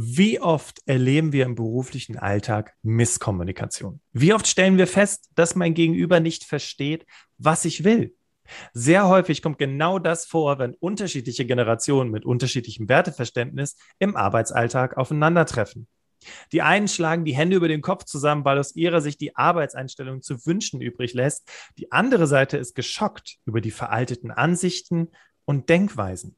Wie oft erleben wir im beruflichen Alltag Misskommunikation? Wie oft stellen wir fest, dass mein Gegenüber nicht versteht, was ich will? Sehr häufig kommt genau das vor, wenn unterschiedliche Generationen mit unterschiedlichem Werteverständnis im Arbeitsalltag aufeinandertreffen. Die einen schlagen die Hände über den Kopf zusammen, weil aus ihrer Sicht die Arbeitseinstellung zu wünschen übrig lässt. Die andere Seite ist geschockt über die veralteten Ansichten und Denkweisen.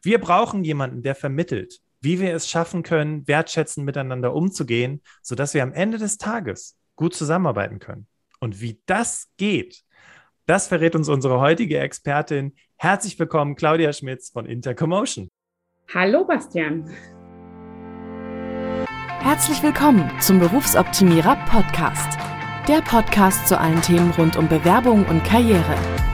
Wir brauchen jemanden, der vermittelt, wie wir es schaffen können, wertschätzend miteinander umzugehen, sodass wir am Ende des Tages gut zusammenarbeiten können. Und wie das geht, das verrät uns unsere heutige Expertin. Herzlich willkommen, Claudia Schmitz von Intercommotion. Hallo, Bastian. Herzlich willkommen zum Berufsoptimierer Podcast. Der Podcast zu allen Themen rund um Bewerbung und Karriere.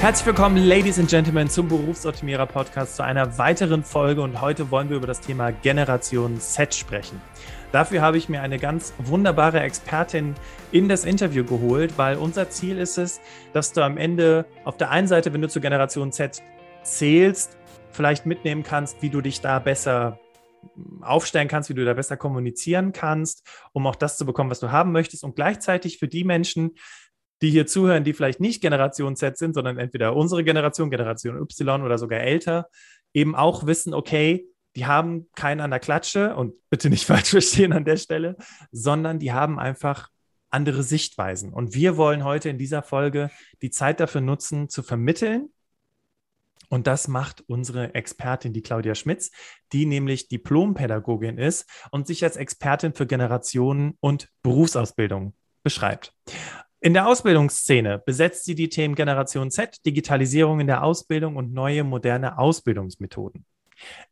Herzlich willkommen, Ladies and Gentlemen, zum Berufsoptimierer Podcast zu einer weiteren Folge und heute wollen wir über das Thema Generation Z sprechen. Dafür habe ich mir eine ganz wunderbare Expertin in das Interview geholt, weil unser Ziel ist es, dass du am Ende auf der einen Seite, wenn du zur Generation Z zählst, vielleicht mitnehmen kannst, wie du dich da besser aufstellen kannst, wie du da besser kommunizieren kannst, um auch das zu bekommen, was du haben möchtest und gleichzeitig für die Menschen, die hier zuhören, die vielleicht nicht Generation Z sind, sondern entweder unsere Generation, Generation Y oder sogar älter, eben auch wissen, okay, die haben keinen an der Klatsche und bitte nicht falsch verstehen an der Stelle, sondern die haben einfach andere Sichtweisen. Und wir wollen heute in dieser Folge die Zeit dafür nutzen, zu vermitteln. Und das macht unsere Expertin, die Claudia Schmitz, die nämlich Diplompädagogin ist und sich als Expertin für Generationen und Berufsausbildung beschreibt. In der Ausbildungsszene besetzt sie die Themen Generation Z, Digitalisierung in der Ausbildung und neue moderne Ausbildungsmethoden.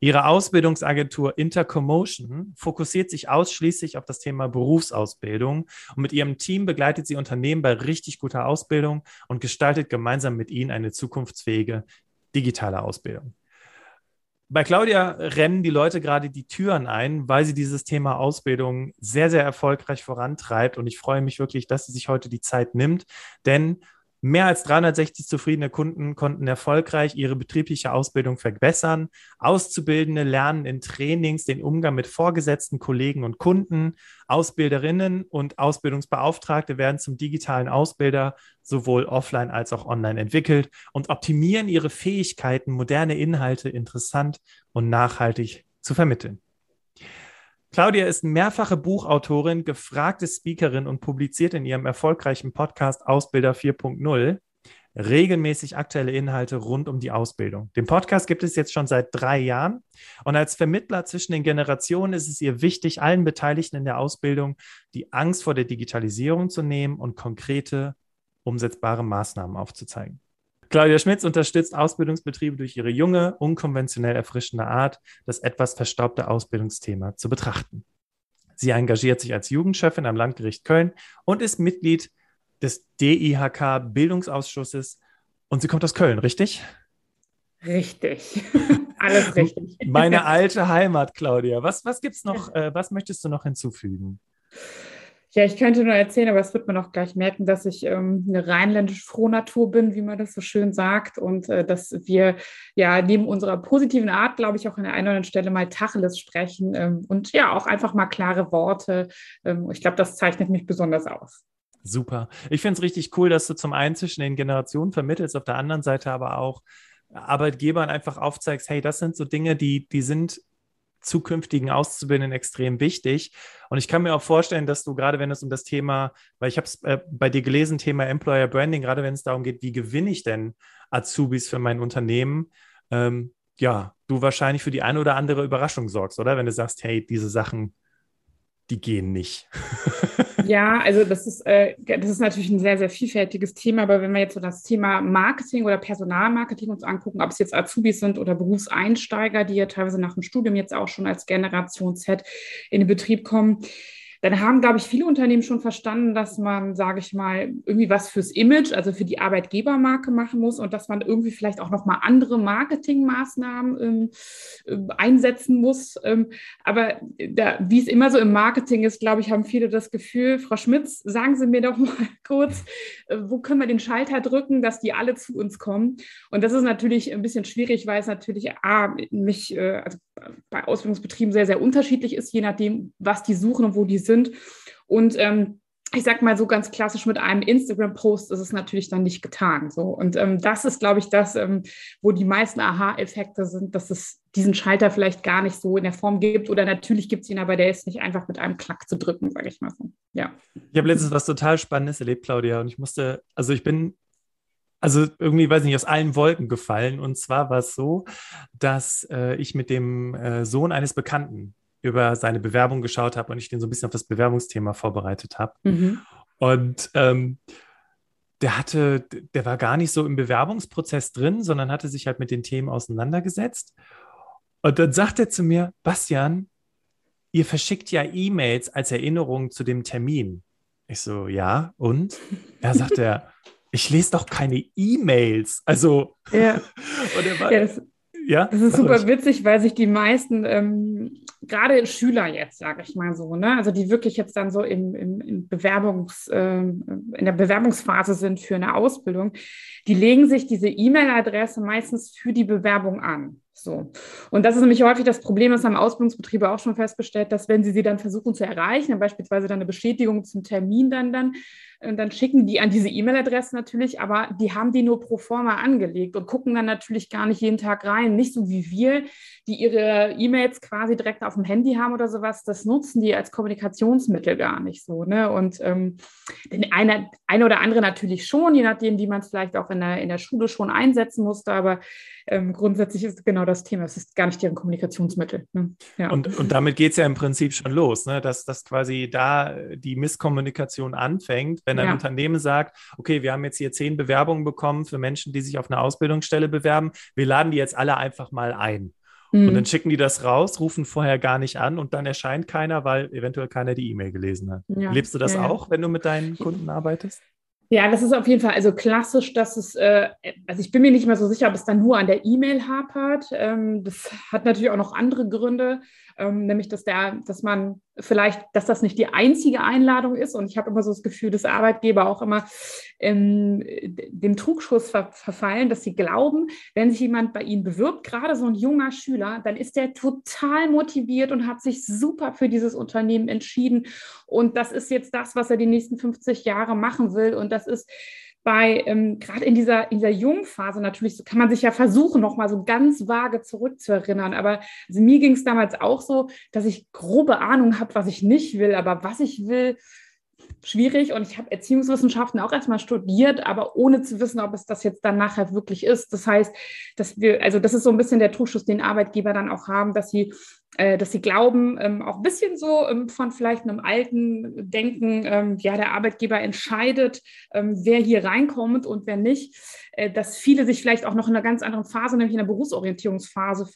Ihre Ausbildungsagentur Intercommotion fokussiert sich ausschließlich auf das Thema Berufsausbildung und mit ihrem Team begleitet sie Unternehmen bei richtig guter Ausbildung und gestaltet gemeinsam mit ihnen eine zukunftsfähige digitale Ausbildung bei Claudia rennen die Leute gerade die Türen ein, weil sie dieses Thema Ausbildung sehr, sehr erfolgreich vorantreibt. Und ich freue mich wirklich, dass sie sich heute die Zeit nimmt, denn Mehr als 360 zufriedene Kunden konnten erfolgreich ihre betriebliche Ausbildung verbessern. Auszubildende lernen in Trainings den Umgang mit vorgesetzten Kollegen und Kunden. Ausbilderinnen und Ausbildungsbeauftragte werden zum digitalen Ausbilder sowohl offline als auch online entwickelt und optimieren ihre Fähigkeiten, moderne Inhalte interessant und nachhaltig zu vermitteln. Claudia ist mehrfache Buchautorin, gefragte Speakerin und publiziert in ihrem erfolgreichen Podcast Ausbilder 4.0 regelmäßig aktuelle Inhalte rund um die Ausbildung. Den Podcast gibt es jetzt schon seit drei Jahren und als Vermittler zwischen den Generationen ist es ihr wichtig, allen Beteiligten in der Ausbildung die Angst vor der Digitalisierung zu nehmen und konkrete, umsetzbare Maßnahmen aufzuzeigen. Claudia Schmitz unterstützt Ausbildungsbetriebe durch ihre junge, unkonventionell erfrischende Art, das etwas verstaubte Ausbildungsthema zu betrachten. Sie engagiert sich als Jugendchefin am Landgericht Köln und ist Mitglied des DIHK Bildungsausschusses. Und sie kommt aus Köln, richtig? Richtig. Alles richtig. Meine alte Heimat, Claudia. Was, was gibt's noch, äh, was möchtest du noch hinzufügen? Ja, ich könnte nur erzählen, aber es wird man auch gleich merken, dass ich ähm, eine rheinländisch Frohnatur bin, wie man das so schön sagt, und äh, dass wir ja neben unserer positiven Art, glaube ich, auch an der einen oder anderen Stelle mal Tacheles sprechen ähm, und ja auch einfach mal klare Worte. Ähm, ich glaube, das zeichnet mich besonders aus. Super. Ich finde es richtig cool, dass du zum einen zwischen den Generationen vermittelst, auf der anderen Seite aber auch Arbeitgebern einfach aufzeigst, hey, das sind so Dinge, die, die sind zukünftigen Auszubildenden extrem wichtig. Und ich kann mir auch vorstellen, dass du gerade, wenn es um das Thema, weil ich habe es äh, bei dir gelesen, Thema Employer Branding, gerade wenn es darum geht, wie gewinne ich denn Azubis für mein Unternehmen, ähm, ja, du wahrscheinlich für die eine oder andere Überraschung sorgst, oder? Wenn du sagst, hey, diese Sachen die gehen nicht. ja, also das ist, äh, das ist natürlich ein sehr, sehr vielfältiges Thema, aber wenn wir jetzt so das Thema Marketing oder Personalmarketing uns angucken, ob es jetzt Azubis sind oder Berufseinsteiger, die ja teilweise nach dem Studium jetzt auch schon als Generation Z in den Betrieb kommen, dann haben, glaube ich, viele Unternehmen schon verstanden, dass man, sage ich mal, irgendwie was fürs Image, also für die Arbeitgebermarke machen muss und dass man irgendwie vielleicht auch nochmal andere Marketingmaßnahmen ähm, äh, einsetzen muss. Ähm, aber da, wie es immer so im Marketing ist, glaube ich, haben viele das Gefühl, Frau Schmitz, sagen Sie mir doch mal kurz, äh, wo können wir den Schalter drücken, dass die alle zu uns kommen? Und das ist natürlich ein bisschen schwierig, weil es natürlich A, mich, äh, also bei Ausbildungsbetrieben sehr, sehr unterschiedlich ist, je nachdem, was die suchen und wo die sind sind. Und ähm, ich sag mal so ganz klassisch mit einem Instagram-Post ist es natürlich dann nicht getan. So. Und ähm, das ist, glaube ich, das, ähm, wo die meisten Aha-Effekte sind, dass es diesen Schalter vielleicht gar nicht so in der Form gibt. Oder natürlich gibt es ihn, aber der ist nicht einfach mit einem Klack zu drücken, sage ich mal so. Ja. Ich habe letztens was total Spannendes erlebt, Claudia, und ich musste, also ich bin also irgendwie, weiß ich nicht, aus allen Wolken gefallen. Und zwar war es so, dass äh, ich mit dem äh, Sohn eines Bekannten über seine Bewerbung geschaut habe und ich den so ein bisschen auf das Bewerbungsthema vorbereitet habe. Mhm. Und ähm, der hatte, der war gar nicht so im Bewerbungsprozess drin, sondern hatte sich halt mit den Themen auseinandergesetzt. Und dann sagt er zu mir, Bastian, ihr verschickt ja E-Mails als Erinnerung zu dem Termin. Ich so, ja, und? Er sagt er, ich lese doch keine E-Mails. Also, ja. und er war, ja, das, ja? Das ist super witzig, weil sich die meisten, ähm, gerade Schüler jetzt, sage ich mal so, ne, also die wirklich jetzt dann so im, im, im Bewerbungs, äh, in der Bewerbungsphase sind für eine Ausbildung, die legen sich diese E-Mail-Adresse meistens für die Bewerbung an. So. Und das ist nämlich häufig das Problem, das haben Ausbildungsbetriebe auch schon festgestellt, dass wenn sie sie dann versuchen zu erreichen, beispielsweise dann eine Bestätigung zum Termin dann, dann, äh, dann schicken die an diese E-Mail-Adresse natürlich, aber die haben die nur pro forma angelegt und gucken dann natürlich gar nicht jeden Tag rein. Nicht so wie wir, die ihre E-Mails quasi direkt auf dem Handy haben oder sowas. Das nutzen die als Kommunikationsmittel gar nicht so. Ne? Und ähm, den eine, eine oder andere natürlich schon, je nachdem, wie man es vielleicht auch in der, in der Schule schon einsetzen musste. Aber ähm, grundsätzlich ist genau das Thema. Es ist gar nicht deren Kommunikationsmittel. Ne? Ja. Und, und damit geht es ja im Prinzip schon los, ne? dass, dass quasi da die Misskommunikation anfängt, wenn ein ja. Unternehmen sagt, okay, wir haben jetzt hier zehn Bewerbungen bekommen für Menschen, die sich auf eine Ausbildungsstelle bewerben. Wir laden die jetzt alle einfach mal ein. Und dann mhm. schicken die das raus, rufen vorher gar nicht an und dann erscheint keiner, weil eventuell keiner die E-Mail gelesen hat. Ja. Lebst du das ja. auch, wenn du mit deinen Kunden arbeitest? Ja, das ist auf jeden Fall also klassisch, dass es, äh, also ich bin mir nicht mehr so sicher, ob es dann nur an der E-Mail hapert. Ähm, das hat natürlich auch noch andere Gründe, ähm, nämlich dass der, dass man vielleicht, dass das nicht die einzige Einladung ist. Und ich habe immer so das Gefühl, dass Arbeitgeber auch immer ähm, dem Trugschuss ver verfallen, dass sie glauben, wenn sich jemand bei ihnen bewirbt, gerade so ein junger Schüler, dann ist der total motiviert und hat sich super für dieses Unternehmen entschieden. Und das ist jetzt das, was er die nächsten 50 Jahre machen will. Und das ist bei, ähm, gerade in dieser, in dieser Jungphase natürlich, so kann man sich ja versuchen, nochmal so ganz vage zurückzuerinnern. Aber also mir ging es damals auch so, dass ich grobe Ahnung habe, was ich nicht will, aber was ich will, schwierig und ich habe Erziehungswissenschaften auch erstmal studiert, aber ohne zu wissen, ob es das jetzt dann nachher wirklich ist. Das heißt, dass wir, also das ist so ein bisschen der Trugschluss, den Arbeitgeber dann auch haben, dass sie äh, dass sie glauben, ähm, auch ein bisschen so ähm, von vielleicht einem alten Denken, ähm, ja, der Arbeitgeber entscheidet, wer hier reinkommt und wer nicht, äh, dass viele sich vielleicht auch noch in einer ganz anderen Phase, nämlich in der Berufsorientierungsphase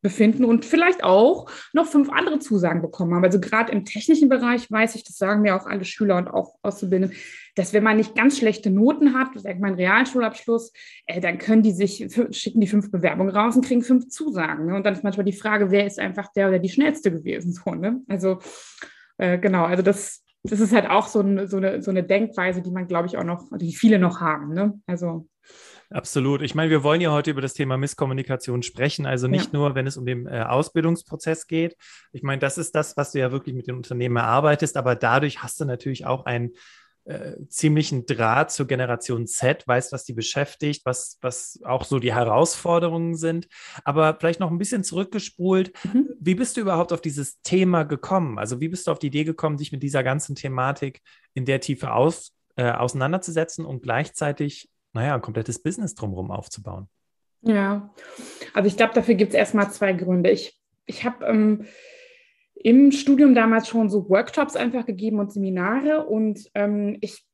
befinden und vielleicht auch noch fünf andere Zusagen bekommen haben. Also gerade im technischen Bereich weiß ich, das sagen mir auch alle Schüler und auch Auszubildende, dass wenn man nicht ganz schlechte Noten hat, sag mal einen Realschulabschluss, äh, dann können die sich, schicken die fünf Bewerbungen raus und kriegen fünf Zusagen. Ne? Und dann ist manchmal die Frage, wer ist einfach der oder die schnellste gewesen. So, ne? Also äh, genau, also das, das ist halt auch so, ein, so, eine, so eine Denkweise, die man, glaube ich, auch noch, die viele noch haben. Ne? Also Absolut. Ich meine, wir wollen ja heute über das Thema Misskommunikation sprechen. Also nicht ja. nur, wenn es um den äh, Ausbildungsprozess geht. Ich meine, das ist das, was du ja wirklich mit den Unternehmen erarbeitest, aber dadurch hast du natürlich auch ein äh, ziemlichen Draht zur Generation Z, weiß, was die beschäftigt, was, was auch so die Herausforderungen sind. Aber vielleicht noch ein bisschen zurückgespult. Mhm. Wie bist du überhaupt auf dieses Thema gekommen? Also wie bist du auf die Idee gekommen, dich mit dieser ganzen Thematik in der Tiefe aus, äh, auseinanderzusetzen und gleichzeitig, naja, ein komplettes Business drumherum aufzubauen? Ja, also ich glaube, dafür gibt es erstmal zwei Gründe. Ich, ich habe ähm, im Studium damals schon so Workshops einfach gegeben und Seminare. Und ähm, ich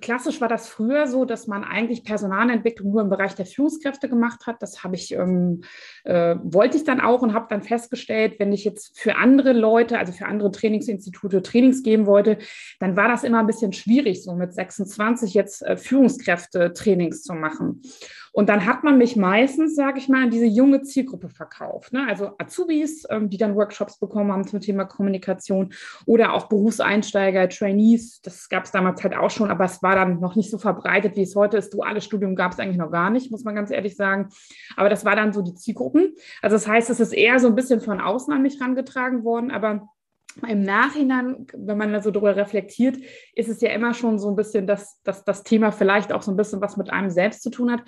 klassisch war das früher so, dass man eigentlich Personalentwicklung nur im Bereich der Führungskräfte gemacht hat. Das habe ich, ähm, äh, wollte ich dann auch und habe dann festgestellt, wenn ich jetzt für andere Leute, also für andere Trainingsinstitute Trainings geben wollte, dann war das immer ein bisschen schwierig, so mit 26 jetzt äh, Führungskräfte-Trainings zu machen. Und dann hat man mich meistens, sage ich mal, an diese junge Zielgruppe verkauft. Ne? Also Azubis, ähm, die dann Workshops bekommen haben zum Thema Kommunikation oder auch Berufseinsteiger, Trainees. Das gab es damals halt auch schon, aber es war dann noch nicht so verbreitet, wie es heute ist. Duales Studium gab es eigentlich noch gar nicht, muss man ganz ehrlich sagen. Aber das war dann so die Zielgruppen. Also das heißt, es ist eher so ein bisschen von außen an mich herangetragen worden, aber im Nachhinein, wenn man da so drüber reflektiert, ist es ja immer schon so ein bisschen, dass, dass das Thema vielleicht auch so ein bisschen was mit einem selbst zu tun hat.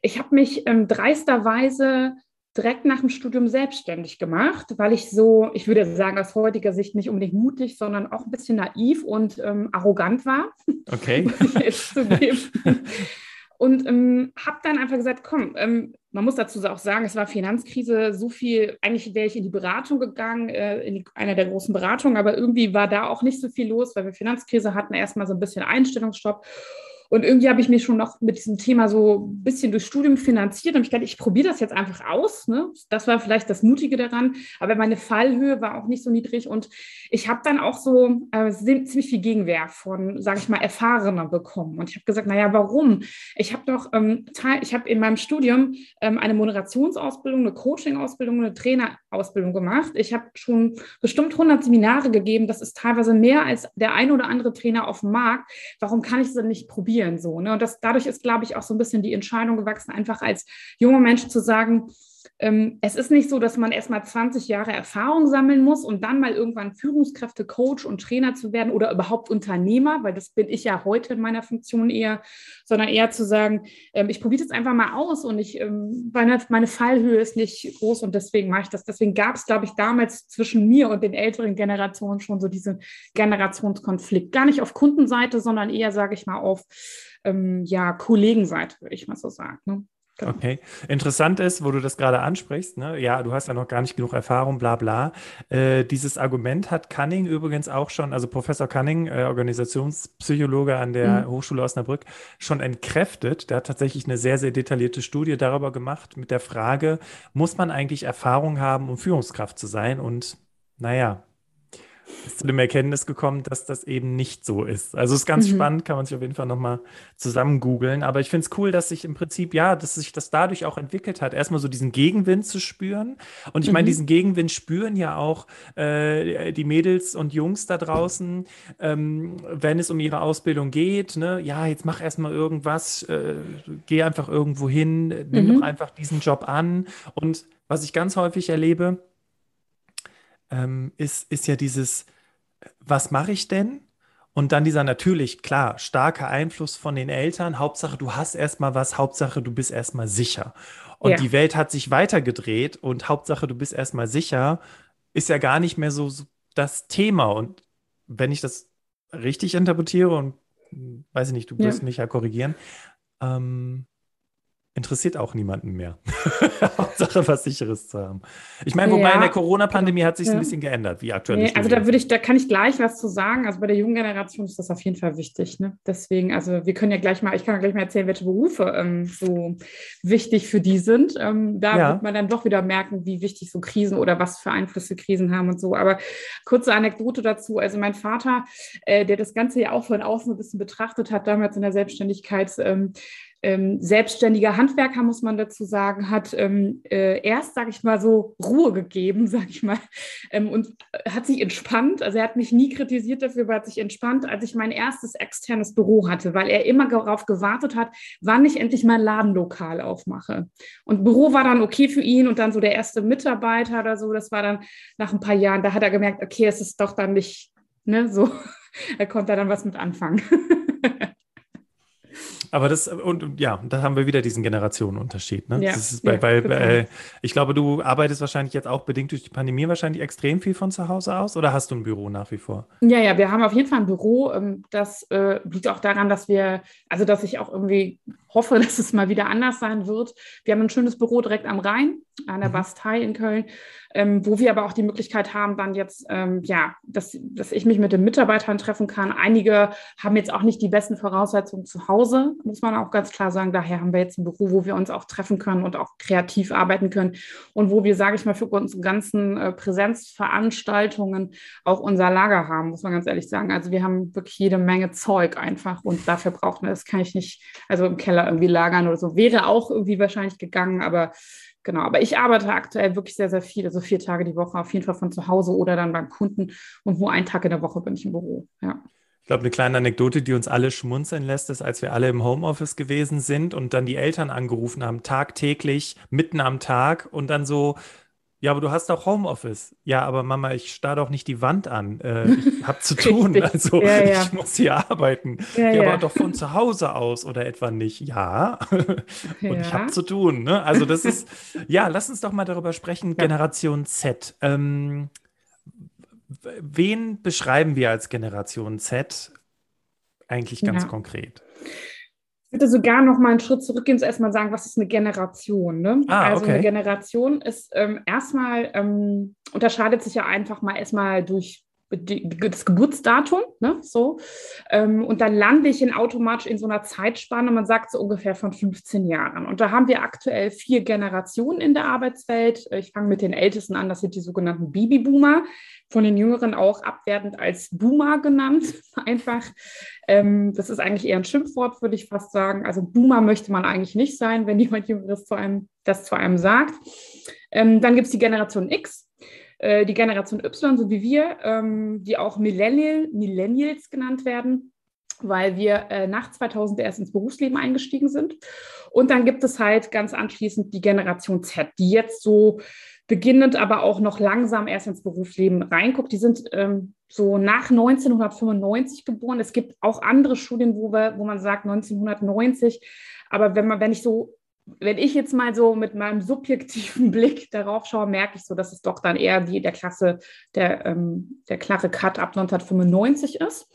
Ich habe mich ähm, dreisterweise direkt nach dem Studium selbstständig gemacht, weil ich so, ich würde sagen, aus heutiger Sicht nicht unbedingt mutig, sondern auch ein bisschen naiv und ähm, arrogant war. Okay. und ähm, habe dann einfach gesagt, komm, ähm, man muss dazu auch sagen, es war Finanzkrise, so viel, eigentlich wäre ich in die Beratung gegangen, äh, in die, einer der großen Beratungen, aber irgendwie war da auch nicht so viel los, weil wir Finanzkrise hatten, erstmal so ein bisschen Einstellungsstopp. Und irgendwie habe ich mich schon noch mit diesem Thema so ein bisschen durch Studium finanziert und ich dachte, ich probiere das jetzt einfach aus. Ne? Das war vielleicht das Mutige daran, aber meine Fallhöhe war auch nicht so niedrig und ich habe dann auch so äh, ziemlich viel Gegenwehr von, sage ich mal, Erfahrenen bekommen. Und ich habe gesagt, naja, warum? Ich habe doch, ähm, ich habe in meinem Studium ähm, eine Moderationsausbildung, eine Coaching-Ausbildung, eine Trainerausbildung gemacht. Ich habe schon bestimmt 100 Seminare gegeben. Das ist teilweise mehr als der ein oder andere Trainer auf dem Markt. Warum kann ich denn nicht probieren? Spielen so. Ne? Und das, dadurch ist, glaube ich, auch so ein bisschen die Entscheidung gewachsen, einfach als junger Mensch zu sagen, es ist nicht so, dass man erstmal 20 Jahre Erfahrung sammeln muss und dann mal irgendwann Führungskräfte, Coach und Trainer zu werden oder überhaupt Unternehmer, weil das bin ich ja heute in meiner Funktion eher, sondern eher zu sagen, ähm, ich probiere das einfach mal aus und ich, ähm, meine, meine Fallhöhe ist nicht groß und deswegen mache ich das. Deswegen gab es, glaube ich, damals zwischen mir und den älteren Generationen schon so diesen Generationskonflikt. Gar nicht auf Kundenseite, sondern eher, sage ich mal, auf ähm, ja, Kollegenseite, würde ich mal so sagen. Ne? Genau. Okay. Interessant ist, wo du das gerade ansprichst, ne? ja, du hast ja noch gar nicht genug Erfahrung, bla bla. Äh, dieses Argument hat Cunning übrigens auch schon, also Professor Cunning, äh, Organisationspsychologe an der mhm. Hochschule Osnabrück, schon entkräftet. Der hat tatsächlich eine sehr, sehr detaillierte Studie darüber gemacht mit der Frage, muss man eigentlich Erfahrung haben, um Führungskraft zu sein? Und naja, ist zu dem Erkenntnis gekommen, dass das eben nicht so ist. Also es ist ganz mhm. spannend, kann man sich auf jeden Fall nochmal zusammen googeln. Aber ich finde es cool, dass sich im Prinzip, ja, dass sich das dadurch auch entwickelt hat, erstmal so diesen Gegenwind zu spüren. Und ich mhm. meine, diesen Gegenwind spüren ja auch äh, die Mädels und Jungs da draußen, ähm, wenn es um ihre Ausbildung geht. Ne? Ja, jetzt mach erstmal irgendwas, äh, geh einfach irgendwo hin, nimm mhm. doch einfach diesen Job an. Und was ich ganz häufig erlebe, ähm, ist, ist ja dieses, was mache ich denn? Und dann dieser natürlich, klar, starke Einfluss von den Eltern. Hauptsache, du hast erstmal was, Hauptsache, du bist erstmal sicher. Und ja. die Welt hat sich weitergedreht und Hauptsache, du bist erstmal sicher, ist ja gar nicht mehr so, so das Thema. Und wenn ich das richtig interpretiere und hm, weiß ich nicht, du wirst ja. mich ja korrigieren, ähm, interessiert auch niemanden mehr. Hauptsache was Sicheres zu haben. Ich meine, wobei ja, in der Corona-Pandemie hat sich ja. ein bisschen geändert, wie aktuell nee, Also da würde ich, da kann ich gleich was zu sagen. Also bei der jungen Generation ist das auf jeden Fall wichtig. Ne? Deswegen, also wir können ja gleich mal, ich kann ja gleich mal erzählen, welche Berufe ähm, so wichtig für die sind. Ähm, da ja. wird man dann doch wieder merken, wie wichtig so Krisen oder was für Einflüsse Krisen haben und so. Aber kurze Anekdote dazu. Also mein Vater, äh, der das Ganze ja auch von außen ein bisschen betrachtet hat, damals in der Selbstständigkeit, ähm, ähm, selbstständiger Handwerker, muss man dazu sagen, hat ähm, äh, erst, sage ich mal, so Ruhe gegeben, sage ich mal, ähm, und hat sich entspannt. Also er hat mich nie kritisiert dafür, aber hat sich entspannt, als ich mein erstes externes Büro hatte, weil er immer darauf gewartet hat, wann ich endlich mein Ladenlokal aufmache. Und Büro war dann okay für ihn und dann so der erste Mitarbeiter oder so, das war dann nach ein paar Jahren, da hat er gemerkt, okay, es ist doch dann nicht, ne, so, er konnte dann was mit anfangen. Aber das, und ja, da haben wir wieder diesen Generationenunterschied. Ne? Ja, bei, ja, weil, äh, ich glaube, du arbeitest wahrscheinlich jetzt auch bedingt durch die Pandemie wahrscheinlich extrem viel von zu Hause aus oder hast du ein Büro nach wie vor? Ja, ja, wir haben auf jeden Fall ein Büro. Ähm, das äh, liegt auch daran, dass wir, also dass ich auch irgendwie hoffe, dass es mal wieder anders sein wird. Wir haben ein schönes Büro direkt am Rhein, an der mhm. Bastei in Köln, ähm, wo wir aber auch die Möglichkeit haben, dann jetzt, ähm, ja, dass, dass ich mich mit den Mitarbeitern treffen kann. Einige haben jetzt auch nicht die besten Voraussetzungen zu Hause, muss man auch ganz klar sagen. Daher haben wir jetzt ein Büro, wo wir uns auch treffen können und auch kreativ arbeiten können und wo wir, sage ich mal, für unsere ganzen äh, Präsenzveranstaltungen auch unser Lager haben, muss man ganz ehrlich sagen. Also wir haben wirklich jede Menge Zeug einfach und dafür braucht man, das kann ich nicht, also im Keller irgendwie lagern oder so. Wäre auch irgendwie wahrscheinlich gegangen, aber Genau, aber ich arbeite aktuell wirklich sehr, sehr viel, also vier Tage die Woche, auf jeden Fall von zu Hause oder dann beim Kunden und nur einen Tag in der Woche bin ich im Büro. Ja. Ich glaube, eine kleine Anekdote, die uns alle schmunzeln lässt, ist, als wir alle im Homeoffice gewesen sind und dann die Eltern angerufen haben, tagtäglich, mitten am Tag und dann so, ja, aber du hast auch Homeoffice. Ja, aber Mama, ich starr doch nicht die Wand an. Äh, ich habe zu tun. Also ja, ja. ich muss hier arbeiten. Ja, ja, aber doch von zu Hause aus oder etwa nicht. Ja. Und ich habe zu tun. Ne? Also das ist, ja, lass uns doch mal darüber sprechen. Generation Z. Ähm, wen beschreiben wir als Generation Z eigentlich ganz konkret? Ich würde sogar noch mal einen Schritt zurückgehen und erstmal sagen, was ist eine Generation? Ne? Ah, also okay. eine Generation ist ähm, erstmal, ähm, unterscheidet sich ja einfach mal erstmal durch das Geburtsdatum, ne, so. Ähm, und dann lande ich in automatisch in so einer Zeitspanne, man sagt so ungefähr von 15 Jahren. Und da haben wir aktuell vier Generationen in der Arbeitswelt. Ich fange mit den Ältesten an, das sind die sogenannten Babyboomer, von den Jüngeren auch abwertend als Boomer genannt, einfach. Ähm, das ist eigentlich eher ein Schimpfwort, würde ich fast sagen. Also Boomer möchte man eigentlich nicht sein, wenn jemand Jüngeres zu einem, das zu einem sagt. Ähm, dann gibt es die Generation X, äh, die Generation Y, so wie wir, ähm, die auch Millennial, Millennials genannt werden, weil wir äh, nach 2000 erst ins Berufsleben eingestiegen sind. Und dann gibt es halt ganz anschließend die Generation Z, die jetzt so beginnend, aber auch noch langsam erst ins Berufsleben reinguckt. Die sind ähm, so nach 1995 geboren. Es gibt auch andere Studien, wo, wir, wo man sagt 1990. Aber wenn man, wenn ich so wenn ich jetzt mal so mit meinem subjektiven Blick darauf schaue, merke ich so, dass es doch dann eher die, der Klasse, der, ähm, der klare Cut ab 1995 ist.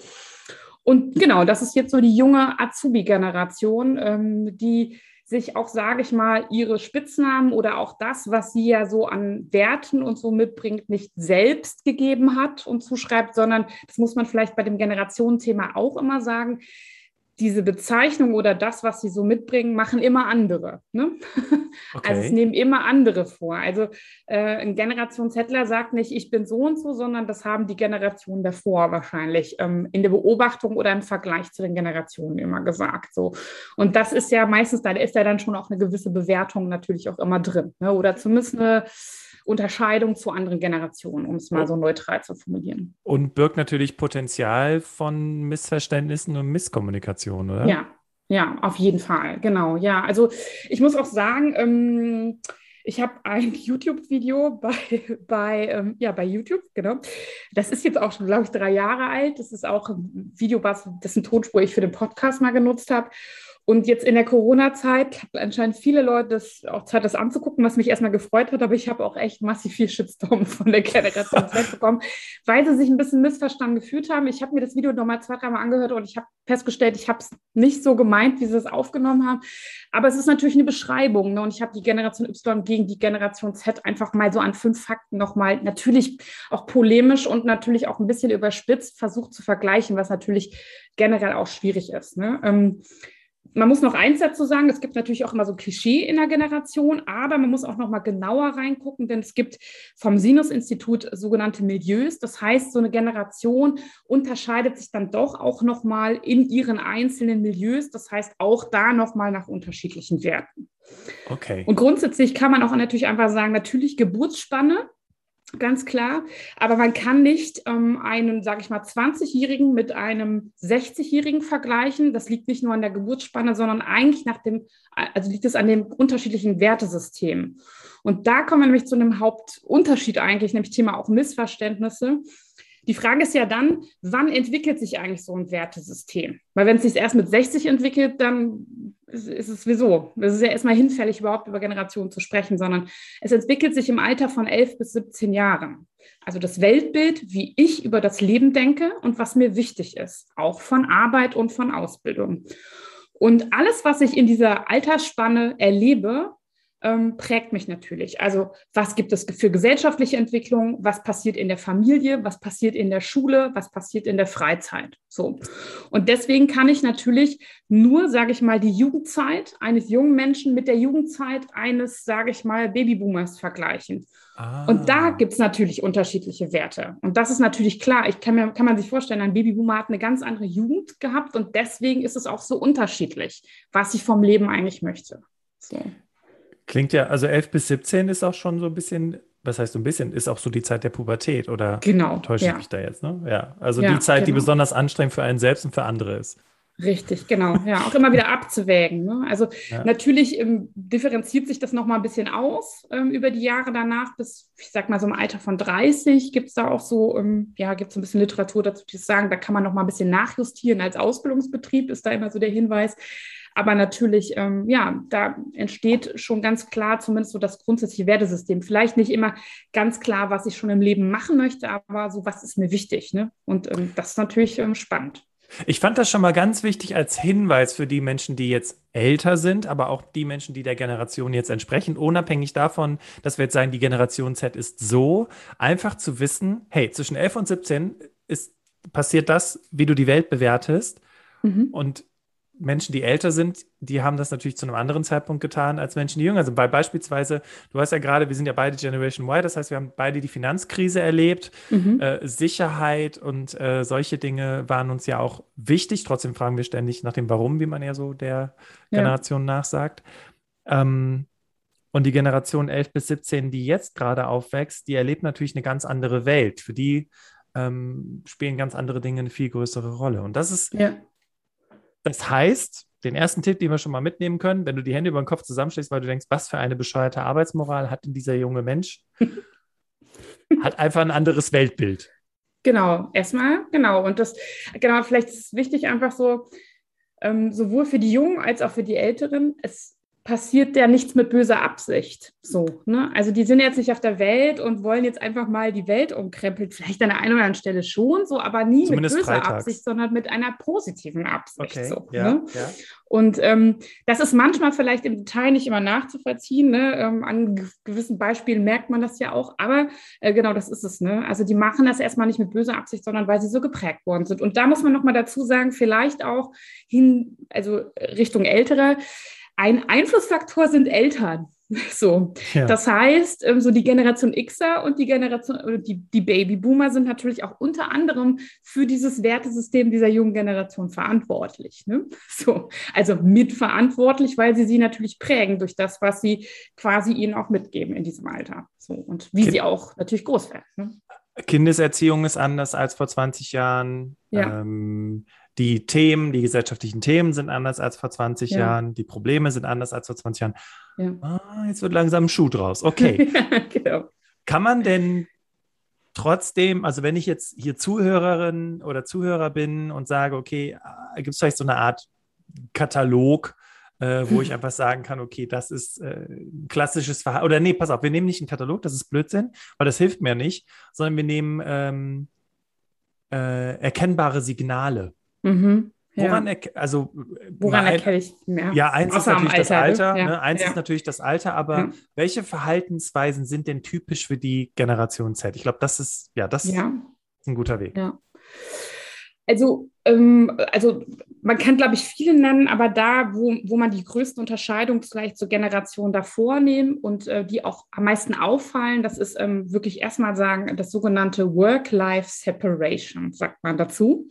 Und genau, das ist jetzt so die junge Azubi-Generation, ähm, die sich auch, sage ich mal, ihre Spitznamen oder auch das, was sie ja so an Werten und so mitbringt, nicht selbst gegeben hat und zuschreibt, sondern das muss man vielleicht bei dem Generationenthema auch immer sagen diese Bezeichnung oder das, was sie so mitbringen, machen immer andere. Ne? Okay. Also es nehmen immer andere vor. Also äh, ein Generationszettler sagt nicht, ich bin so und so, sondern das haben die Generationen davor wahrscheinlich ähm, in der Beobachtung oder im Vergleich zu den Generationen immer gesagt. So. Und das ist ja meistens, da ist ja dann schon auch eine gewisse Bewertung natürlich auch immer drin. Ne? Oder zumindest eine Unterscheidung zu anderen Generationen, um es mal so neutral zu formulieren. Und birgt natürlich Potenzial von Missverständnissen und Misskommunikation, oder? Ja, ja, auf jeden Fall, genau. Ja, also ich muss auch sagen, ähm, ich habe ein YouTube-Video bei, bei, ähm, ja, bei YouTube, genau. Das ist jetzt auch schon, glaube ich, drei Jahre alt. Das ist auch ein Video, was, dessen Tonspur ich für den Podcast mal genutzt habe. Und jetzt in der Corona-Zeit hatten anscheinend viele Leute das, auch Zeit, das anzugucken, was mich erstmal gefreut hat, aber ich habe auch echt massiv viel Shitstorm von der Generation Z bekommen, weil sie sich ein bisschen missverstanden gefühlt haben. Ich habe mir das Video nochmal zwei, dreimal angehört und ich habe festgestellt, ich habe es nicht so gemeint, wie sie es aufgenommen haben. Aber es ist natürlich eine Beschreibung. Ne? Und ich habe die Generation Y gegen die Generation Z einfach mal so an fünf Fakten nochmal natürlich auch polemisch und natürlich auch ein bisschen überspitzt versucht zu vergleichen, was natürlich generell auch schwierig ist. Ne? Ähm, man muss noch eins dazu sagen, es gibt natürlich auch immer so Klischee in der Generation, aber man muss auch noch mal genauer reingucken, denn es gibt vom Sinus-Institut sogenannte Milieus. Das heißt, so eine Generation unterscheidet sich dann doch auch noch mal in ihren einzelnen Milieus. Das heißt, auch da noch mal nach unterschiedlichen Werten. Okay. Und grundsätzlich kann man auch natürlich einfach sagen, natürlich Geburtsspanne ganz klar. Aber man kann nicht ähm, einen, sage ich mal, 20-Jährigen mit einem 60-Jährigen vergleichen. Das liegt nicht nur an der Geburtsspanne, sondern eigentlich nach dem, also liegt es an dem unterschiedlichen Wertesystem. Und da kommen wir nämlich zu einem Hauptunterschied eigentlich, nämlich Thema auch Missverständnisse. Die Frage ist ja dann, wann entwickelt sich eigentlich so ein Wertesystem? Weil wenn es sich erst mit 60 entwickelt, dann ist, es wieso? Es ist ja erstmal hinfällig, überhaupt über Generationen zu sprechen, sondern es entwickelt sich im Alter von 11 bis 17 Jahren. Also das Weltbild, wie ich über das Leben denke und was mir wichtig ist, auch von Arbeit und von Ausbildung. Und alles, was ich in dieser Altersspanne erlebe, ähm, prägt mich natürlich. Also was gibt es für gesellschaftliche Entwicklungen, was passiert in der Familie, was passiert in der Schule, was passiert in der Freizeit. So. Und deswegen kann ich natürlich nur, sage ich mal, die Jugendzeit eines jungen Menschen mit der Jugendzeit eines, sage ich mal, Babyboomers vergleichen. Ah. Und da gibt es natürlich unterschiedliche Werte. Und das ist natürlich klar. Ich kann, mir, kann man sich vorstellen, ein Babyboomer hat eine ganz andere Jugend gehabt und deswegen ist es auch so unterschiedlich, was ich vom Leben eigentlich möchte. So. Klingt ja, also 11 bis 17 ist auch schon so ein bisschen, was heißt so ein bisschen, ist auch so die Zeit der Pubertät, oder? Genau. Täusche ja. ich mich da jetzt, ne? Ja, also ja, die Zeit, genau. die besonders anstrengend für einen selbst und für andere ist. Richtig, genau. Ja, auch immer wieder abzuwägen. Ne? Also ja. natürlich ähm, differenziert sich das nochmal ein bisschen aus ähm, über die Jahre danach. Bis, ich sag mal, so im Alter von 30 gibt es da auch so, ähm, ja, gibt es ein bisschen Literatur dazu, die sagen, da kann man nochmal ein bisschen nachjustieren. Als Ausbildungsbetrieb ist da immer so der Hinweis. Aber natürlich, ähm, ja, da entsteht schon ganz klar zumindest so das grundsätzliche Wertesystem. Vielleicht nicht immer ganz klar, was ich schon im Leben machen möchte, aber so, was ist mir wichtig. Ne? Und ähm, das ist natürlich ähm, spannend. Ich fand das schon mal ganz wichtig als Hinweis für die Menschen, die jetzt älter sind, aber auch die Menschen, die der Generation jetzt entsprechen, unabhängig davon, dass wir jetzt sagen, die Generation Z ist so, einfach zu wissen, hey, zwischen 11 und 17 ist, passiert das, wie du die Welt bewertest. Mhm. Und Menschen, die älter sind, die haben das natürlich zu einem anderen Zeitpunkt getan als Menschen, die jünger sind. Weil beispielsweise, du hast ja gerade, wir sind ja beide Generation Y, das heißt, wir haben beide die Finanzkrise erlebt. Mhm. Äh, Sicherheit und äh, solche Dinge waren uns ja auch wichtig. Trotzdem fragen wir ständig nach dem Warum, wie man ja so der ja. Generation nachsagt. Ähm, und die Generation 11 bis 17, die jetzt gerade aufwächst, die erlebt natürlich eine ganz andere Welt. Für die ähm, spielen ganz andere Dinge eine viel größere Rolle. Und das ist ja das heißt, den ersten Tipp, den wir schon mal mitnehmen können, wenn du die Hände über den Kopf zusammenschlägst, weil du denkst, was für eine bescheuerte Arbeitsmoral hat denn dieser junge Mensch, hat einfach ein anderes Weltbild. Genau, erstmal, genau. Und das, genau, vielleicht ist es wichtig, einfach so, ähm, sowohl für die Jungen als auch für die Älteren, es passiert ja nichts mit böser Absicht. So, ne? Also die sind jetzt nicht auf der Welt und wollen jetzt einfach mal die Welt umkrempeln. Vielleicht an der einen oder anderen Stelle schon, so, aber nie Zumindest mit böser freitags. Absicht, sondern mit einer positiven Absicht. Okay. So, ja, ne? ja. Und ähm, das ist manchmal vielleicht im Detail nicht immer nachzuvollziehen. Ne? Ähm, an gewissen Beispielen merkt man das ja auch, aber äh, genau das ist es. Ne? Also die machen das erstmal nicht mit böser Absicht, sondern weil sie so geprägt worden sind. Und da muss man nochmal dazu sagen, vielleicht auch hin, also Richtung Ältere, ein Einflussfaktor sind Eltern. So, ja. das heißt, ähm, so die Generation Xer und die Generation, die, die Babyboomer sind natürlich auch unter anderem für dieses Wertesystem dieser jungen Generation verantwortlich. Ne? So, also mitverantwortlich, weil sie sie natürlich prägen durch das, was sie quasi ihnen auch mitgeben in diesem Alter. So, und wie kind sie auch natürlich groß werden. Ne? Kindeserziehung ist anders als vor 20 Jahren. Ja. Ähm, die Themen, die gesellschaftlichen Themen sind anders als vor 20 ja. Jahren, die Probleme sind anders als vor 20 Jahren. Ja. Ah, jetzt wird langsam ein Schuh draus. Okay. genau. Kann man denn trotzdem, also wenn ich jetzt hier Zuhörerin oder Zuhörer bin und sage, okay, äh, gibt es vielleicht so eine Art Katalog, äh, wo ich einfach sagen kann, okay, das ist äh, ein klassisches Verhalten. Oder nee, pass auf, wir nehmen nicht einen Katalog, das ist Blödsinn, weil das hilft mir nicht, sondern wir nehmen ähm, äh, erkennbare Signale. Mhm, Woran, ja. also, Woran erkenne ich mehr? Ja, eins Außer ist natürlich Alter, das Alter. Ja. Ne? Eins ja. ist natürlich das Alter, aber welche Verhaltensweisen sind denn typisch für die Generation Z? Ich glaube, das ist, ja, das ist ein guter Weg. Also, ähm, also man kann, glaube ich, viele nennen, aber da, wo, wo man die größten Unterscheidungen vielleicht zur Generation davor nehmen und äh, die auch am meisten auffallen, das ist ähm, wirklich erstmal sagen, das sogenannte Work-Life-Separation, sagt man dazu.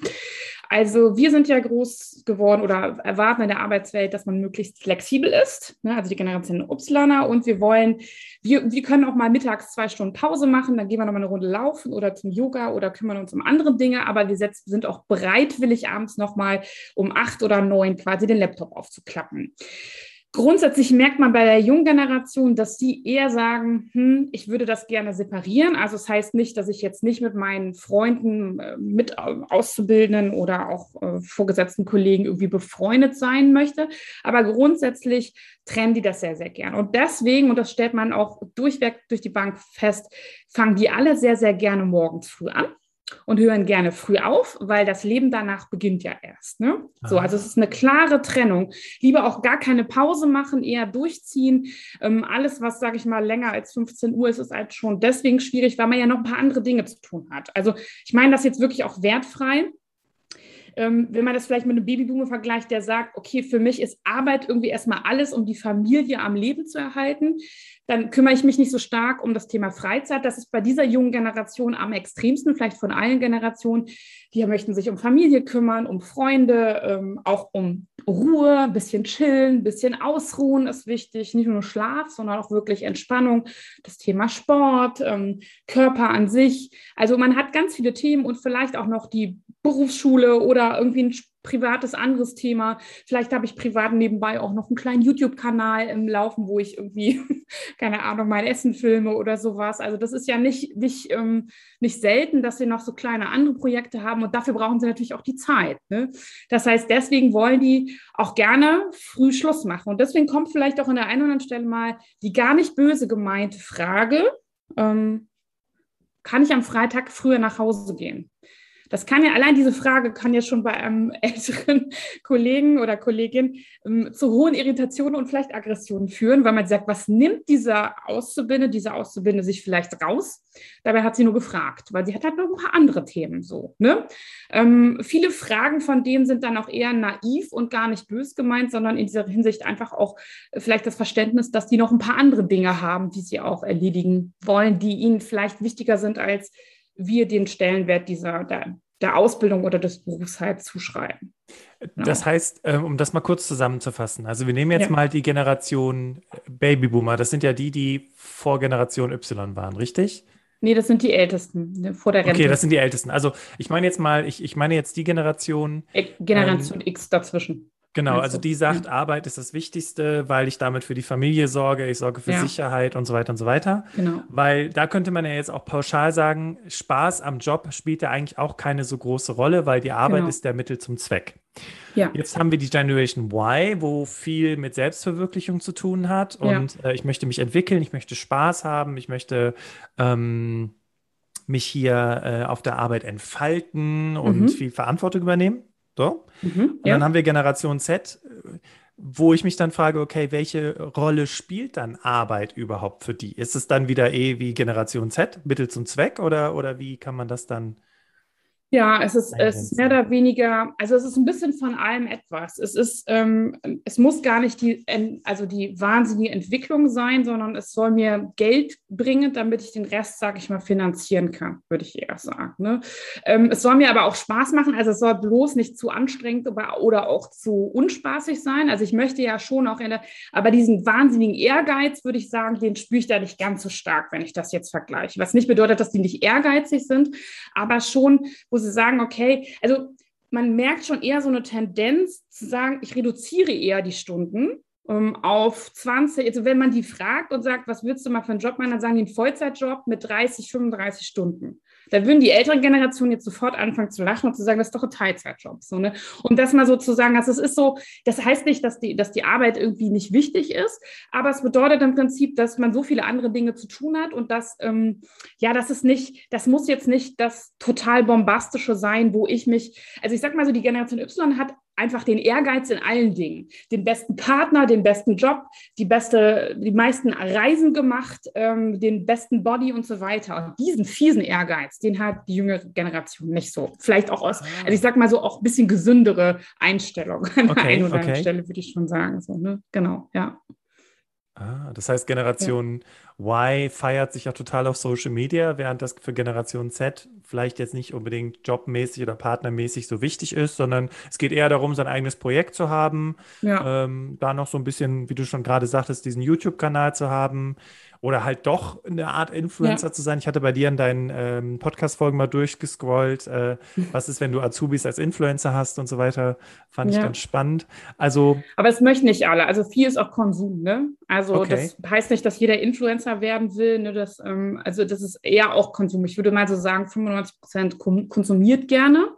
Also wir sind ja groß geworden oder erwarten in der Arbeitswelt, dass man möglichst flexibel ist, ne? also die Generation Upslaner. Und wir wollen, wir, wir können auch mal mittags zwei Stunden Pause machen, dann gehen wir noch mal eine Runde laufen oder zum Yoga oder kümmern uns um andere Dinge. Aber wir sind auch bereitwillig abends noch mal um acht oder neun quasi den Laptop aufzuklappen. Grundsätzlich merkt man bei der jungen Generation, dass sie eher sagen, hm, ich würde das gerne separieren. Also es das heißt nicht, dass ich jetzt nicht mit meinen Freunden, äh, mit Auszubildenden oder auch äh, vorgesetzten Kollegen irgendwie befreundet sein möchte. Aber grundsätzlich trennen die das sehr, sehr gern. Und deswegen, und das stellt man auch durchweg durch die Bank fest, fangen die alle sehr, sehr gerne morgens früh an und hören gerne früh auf, weil das Leben danach beginnt ja erst. Ne? So, also es ist eine klare Trennung. Lieber auch gar keine Pause machen, eher durchziehen. Ähm, alles, was, sage ich mal, länger als 15 Uhr ist, ist halt schon deswegen schwierig, weil man ja noch ein paar andere Dinge zu tun hat. Also ich meine das jetzt wirklich auch wertfrei. Ähm, wenn man das vielleicht mit einem Babyboomer vergleicht, der sagt, okay, für mich ist Arbeit irgendwie erstmal alles, um die Familie am Leben zu erhalten dann kümmere ich mich nicht so stark um das Thema Freizeit. Das ist bei dieser jungen Generation am extremsten, vielleicht von allen Generationen. Die möchten sich um Familie kümmern, um Freunde, ähm, auch um Ruhe, ein bisschen chillen, ein bisschen ausruhen ist wichtig. Nicht nur Schlaf, sondern auch wirklich Entspannung. Das Thema Sport, ähm, Körper an sich. Also man hat ganz viele Themen und vielleicht auch noch die Berufsschule oder irgendwie ein privates anderes Thema. Vielleicht habe ich privat nebenbei auch noch einen kleinen YouTube-Kanal im Laufen, wo ich irgendwie, keine Ahnung, mein Essen filme oder sowas. Also das ist ja nicht, nicht, ähm, nicht selten, dass sie noch so kleine andere Projekte haben und dafür brauchen sie natürlich auch die Zeit. Ne? Das heißt, deswegen wollen die auch gerne früh Schluss machen. Und deswegen kommt vielleicht auch an der einen oder anderen Stelle mal die gar nicht böse gemeinte Frage, ähm, kann ich am Freitag früher nach Hause gehen? Das kann ja, allein diese Frage kann ja schon bei einem älteren Kollegen oder Kollegin ähm, zu hohen Irritationen und vielleicht Aggressionen führen, weil man sagt, was nimmt dieser Auszubildende, diese Auszubildende sich vielleicht raus? Dabei hat sie nur gefragt, weil sie hat halt noch ein paar andere Themen so. Ne? Ähm, viele Fragen von denen sind dann auch eher naiv und gar nicht bös gemeint, sondern in dieser Hinsicht einfach auch vielleicht das Verständnis, dass die noch ein paar andere Dinge haben, die sie auch erledigen wollen, die ihnen vielleicht wichtiger sind als wir den Stellenwert dieser, der, der Ausbildung oder des Berufs halt zuschreiben. Genau. Das heißt, ähm, um das mal kurz zusammenzufassen, also wir nehmen jetzt ja. mal die Generation Babyboomer, das sind ja die, die vor Generation Y waren, richtig? Nee, das sind die Ältesten ne, vor der Rente. Okay, das sind die Ältesten. Also ich meine jetzt mal, ich, ich meine jetzt die Generation. Äh, Generation ähm, X dazwischen. Genau, also die sagt, ja. Arbeit ist das Wichtigste, weil ich damit für die Familie sorge, ich sorge für ja. Sicherheit und so weiter und so weiter. Genau. Weil da könnte man ja jetzt auch pauschal sagen, Spaß am Job spielt ja eigentlich auch keine so große Rolle, weil die Arbeit genau. ist der Mittel zum Zweck. Ja. Jetzt haben wir die Generation Y, wo viel mit Selbstverwirklichung zu tun hat und äh, ich möchte mich entwickeln, ich möchte Spaß haben, ich möchte ähm, mich hier äh, auf der Arbeit entfalten und mhm. viel Verantwortung übernehmen. So. Mhm, und ja. dann haben wir Generation Z, wo ich mich dann frage, okay, welche Rolle spielt dann Arbeit überhaupt für die? Ist es dann wieder eh wie Generation Z, Mittel zum Zweck oder, oder wie kann man das dann ja, es ist, es ist mehr oder weniger, also es ist ein bisschen von allem etwas. Es ist, ähm, es muss gar nicht die, also die wahnsinnige Entwicklung sein, sondern es soll mir Geld bringen, damit ich den Rest, sage ich mal, finanzieren kann, würde ich eher sagen. Ne? Ähm, es soll mir aber auch Spaß machen, also es soll bloß nicht zu anstrengend oder, auch zu unspaßig sein. Also ich möchte ja schon auch in der, aber diesen wahnsinnigen Ehrgeiz, würde ich sagen, den spüre ich da nicht ganz so stark, wenn ich das jetzt vergleiche. Was nicht bedeutet, dass die nicht ehrgeizig sind, aber schon, wo sie sagen, okay, also man merkt schon eher so eine Tendenz zu sagen, ich reduziere eher die Stunden auf 20. Also wenn man die fragt und sagt, was würdest du mal für einen Job machen, dann sagen die einen Vollzeitjob mit 30, 35 Stunden. Da würden die älteren Generationen jetzt sofort anfangen zu lachen und zu sagen, das ist doch ein Teilzeitjob. So, ne? Und das mal so zu sagen, also es ist so, das heißt nicht, dass die, dass die Arbeit irgendwie nicht wichtig ist, aber es bedeutet im Prinzip, dass man so viele andere Dinge zu tun hat und dass, ähm, ja, das ist nicht, das muss jetzt nicht das total bombastische sein, wo ich mich, also ich sag mal so, die Generation Y hat einfach den Ehrgeiz in allen Dingen. Den besten Partner, den besten Job, die beste, die meisten Reisen gemacht, ähm, den besten Body und so weiter. Und diesen fiesen Ehrgeiz, den hat die jüngere Generation nicht so. Vielleicht auch aus, also ich sag mal so, auch ein bisschen gesündere Einstellung an okay, der einen oder anderen Stelle, würde ich schon sagen. So, ne? Genau, ja. Ah, das heißt, Generation ja. Y feiert sich ja total auf Social Media, während das für Generation Z vielleicht jetzt nicht unbedingt jobmäßig oder partnermäßig so wichtig ist, sondern es geht eher darum, sein eigenes Projekt zu haben, ja. ähm, da noch so ein bisschen, wie du schon gerade sagtest, diesen YouTube-Kanal zu haben oder halt doch eine Art Influencer ja. zu sein. Ich hatte bei dir in deinen ähm, Podcast-Folgen mal durchgescrollt, äh, was ist, wenn du Azubis als Influencer hast und so weiter. Fand ja. ich ganz spannend. Also, Aber es möchten nicht alle. Also viel ist auch Konsum, ne? Also okay. das heißt nicht, dass jeder Influencer werden will. Ne? Das, ähm, also das ist eher auch Konsum. Ich würde mal so sagen, 95 Prozent konsumiert gerne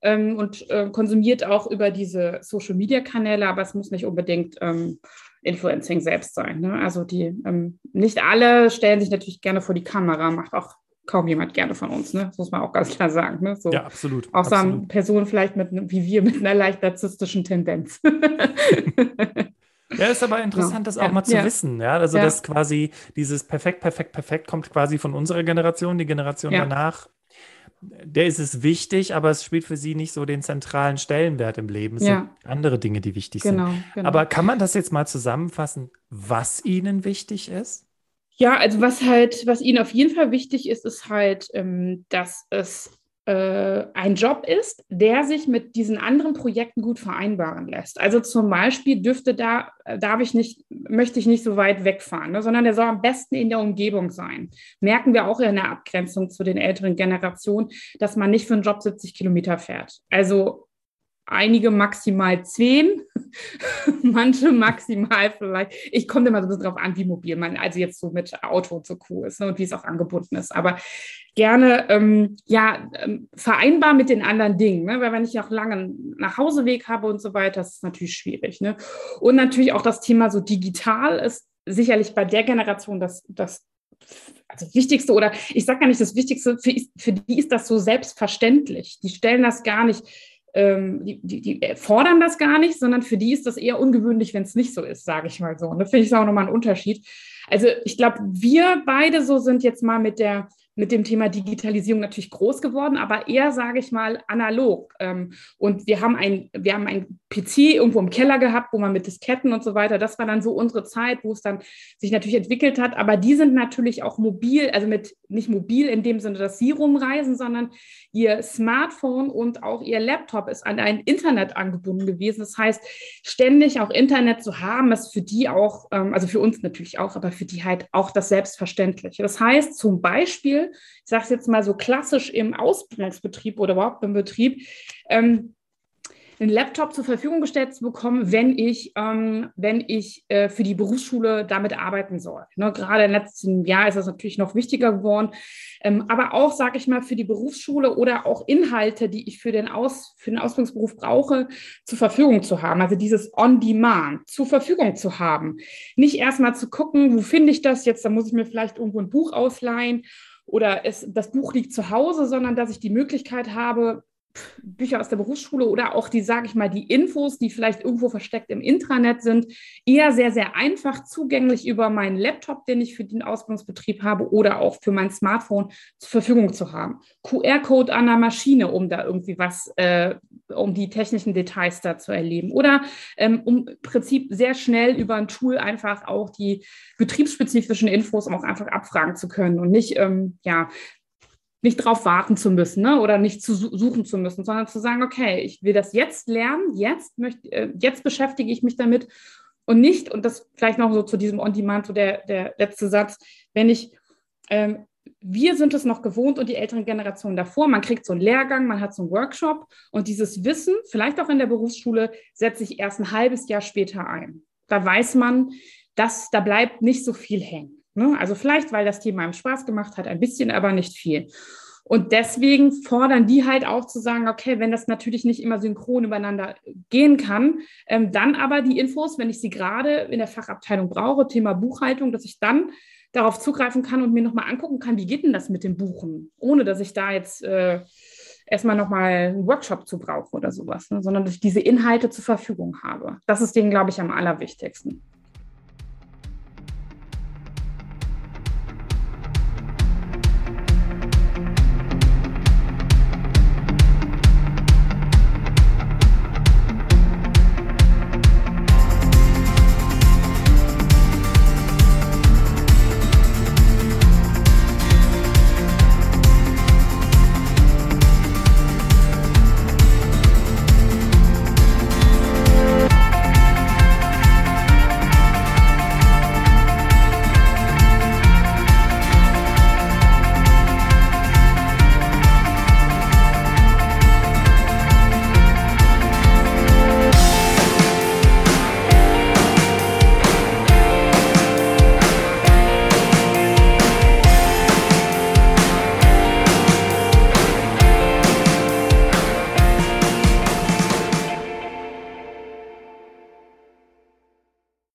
ähm, und äh, konsumiert auch über diese Social-Media-Kanäle, aber es muss nicht unbedingt ähm, Influencing selbst sein. Ne? Also die ähm, nicht alle stellen sich natürlich gerne vor die Kamera, macht auch kaum jemand gerne von uns, ne? Das muss man auch ganz klar sagen. Ne? So. Ja, absolut. Außer absolut. Personen vielleicht mit, wie wir mit einer leicht narzisstischen Tendenz. Ja, ist aber interessant, ja. das auch ja. mal zu ja. wissen. Ja, also dass quasi dieses perfekt, perfekt, perfekt kommt quasi von unserer Generation, die Generation danach. Der ist es wichtig, aber es spielt für sie nicht so den zentralen Stellenwert im Leben. Es sind andere Dinge, die wichtig genau, sind. Genau. Aber kann man das jetzt mal zusammenfassen, was ihnen wichtig ist? Ja, also was halt, was ihnen auf jeden Fall wichtig ist, ist halt, ähm, dass es äh, ein Job ist, der sich mit diesen anderen Projekten gut vereinbaren lässt. Also zum Beispiel dürfte da, äh, darf ich nicht, möchte ich nicht so weit wegfahren, ne, sondern der soll am besten in der Umgebung sein. Merken wir auch in der Abgrenzung zu den älteren Generationen, dass man nicht für einen Job 70 Kilometer fährt. Also einige maximal zehn, manche maximal vielleicht. Ich komme immer so ein bisschen drauf an, wie mobil man also jetzt so mit Auto so cool ist ne, und wie es auch angebunden ist. Aber gerne ähm, ja ähm, vereinbar mit den anderen Dingen, ne? weil wenn ich auch lange Nachhauseweg habe und so weiter, das ist natürlich schwierig. Ne? Und natürlich auch das Thema so digital ist sicherlich bei der Generation das, das also Wichtigste oder ich sage gar nicht das Wichtigste, für, für die ist das so selbstverständlich. Die stellen das gar nicht ähm, die, die, die, fordern das gar nicht, sondern für die ist das eher ungewöhnlich, wenn es nicht so ist, sage ich mal so. Und da finde ich auch nochmal ein Unterschied. Also ich glaube, wir beide so sind jetzt mal mit der mit dem Thema Digitalisierung natürlich groß geworden, aber eher, sage ich mal, analog. Ähm, und wir haben ein, wir haben ein PC irgendwo im Keller gehabt, wo man mit Disketten und so weiter, das war dann so unsere Zeit, wo es dann sich natürlich entwickelt hat. Aber die sind natürlich auch mobil, also mit nicht mobil in dem Sinne, dass sie rumreisen, sondern ihr Smartphone und auch ihr Laptop ist an ein Internet angebunden gewesen. Das heißt, ständig auch Internet zu haben, ist für die auch, ähm, also für uns natürlich auch, aber für die halt auch das Selbstverständliche. Das heißt zum Beispiel, ich sage es jetzt mal so klassisch im Ausbildungsbetrieb oder überhaupt im Betrieb, ähm, einen Laptop zur Verfügung gestellt zu bekommen, wenn ich, ähm, wenn ich äh, für die Berufsschule damit arbeiten soll. Ne, gerade im letzten Jahr ist das natürlich noch wichtiger geworden. Ähm, aber auch, sage ich mal, für die Berufsschule oder auch Inhalte, die ich für den, Aus, für den Ausbildungsberuf brauche, zur Verfügung zu haben. Also dieses On-Demand zur Verfügung zu haben. Nicht erstmal zu gucken, wo finde ich das jetzt, da muss ich mir vielleicht irgendwo ein Buch ausleihen oder es, das Buch liegt zu Hause, sondern dass ich die Möglichkeit habe, Bücher aus der Berufsschule oder auch die, sage ich mal, die Infos, die vielleicht irgendwo versteckt im Intranet sind, eher sehr, sehr einfach zugänglich über meinen Laptop, den ich für den Ausbildungsbetrieb habe oder auch für mein Smartphone zur Verfügung zu haben. QR-Code an der Maschine, um da irgendwie was, äh, um die technischen Details da zu erleben. Oder ähm, um im Prinzip sehr schnell über ein Tool einfach auch die betriebsspezifischen Infos auch einfach abfragen zu können und nicht, ähm, ja, nicht drauf warten zu müssen ne? oder nicht zu suchen zu müssen, sondern zu sagen, okay, ich will das jetzt lernen, jetzt möchte, äh, jetzt beschäftige ich mich damit und nicht, und das vielleicht noch so zu diesem On-Demand, so der, der letzte Satz, wenn ich, ähm, wir sind es noch gewohnt und die älteren Generationen davor, man kriegt so einen Lehrgang, man hat so einen Workshop und dieses Wissen, vielleicht auch in der Berufsschule, setze ich erst ein halbes Jahr später ein. Da weiß man, dass da bleibt nicht so viel hängen. Ne? Also vielleicht, weil das Thema einem Spaß gemacht hat, ein bisschen, aber nicht viel. Und deswegen fordern die halt auch zu sagen, okay, wenn das natürlich nicht immer synchron übereinander gehen kann, ähm, dann aber die Infos, wenn ich sie gerade in der Fachabteilung brauche, Thema Buchhaltung, dass ich dann darauf zugreifen kann und mir nochmal angucken kann, wie geht denn das mit dem Buchen, ohne dass ich da jetzt äh, erstmal nochmal einen Workshop zu brauche oder sowas, ne? sondern dass ich diese Inhalte zur Verfügung habe. Das ist denen, glaube ich, am allerwichtigsten.